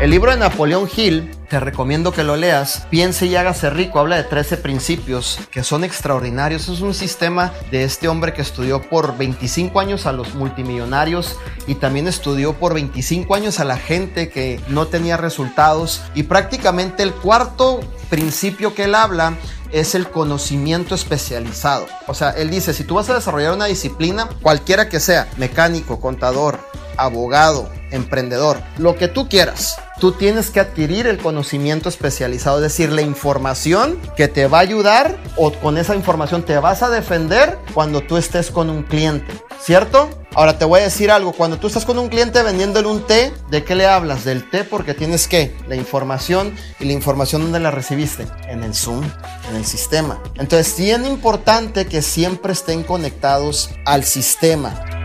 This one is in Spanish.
El libro de Napoleón Hill, te recomiendo que lo leas. Piense y hágase rico. Habla de 13 principios que son extraordinarios. Es un sistema de este hombre que estudió por 25 años a los multimillonarios y también estudió por 25 años a la gente que no tenía resultados. Y prácticamente el cuarto principio que él habla es el conocimiento especializado. O sea, él dice, si tú vas a desarrollar una disciplina, cualquiera que sea, mecánico, contador, abogado, emprendedor, lo que tú quieras. Tú tienes que adquirir el conocimiento especializado, es decir, la información que te va a ayudar o con esa información te vas a defender cuando tú estés con un cliente, ¿cierto? Ahora te voy a decir algo, cuando tú estás con un cliente vendiéndole un té, ¿de qué le hablas? Del té porque tienes que la información y la información ¿dónde la recibiste? En el Zoom, en el sistema. Entonces, bien importante que siempre estén conectados al sistema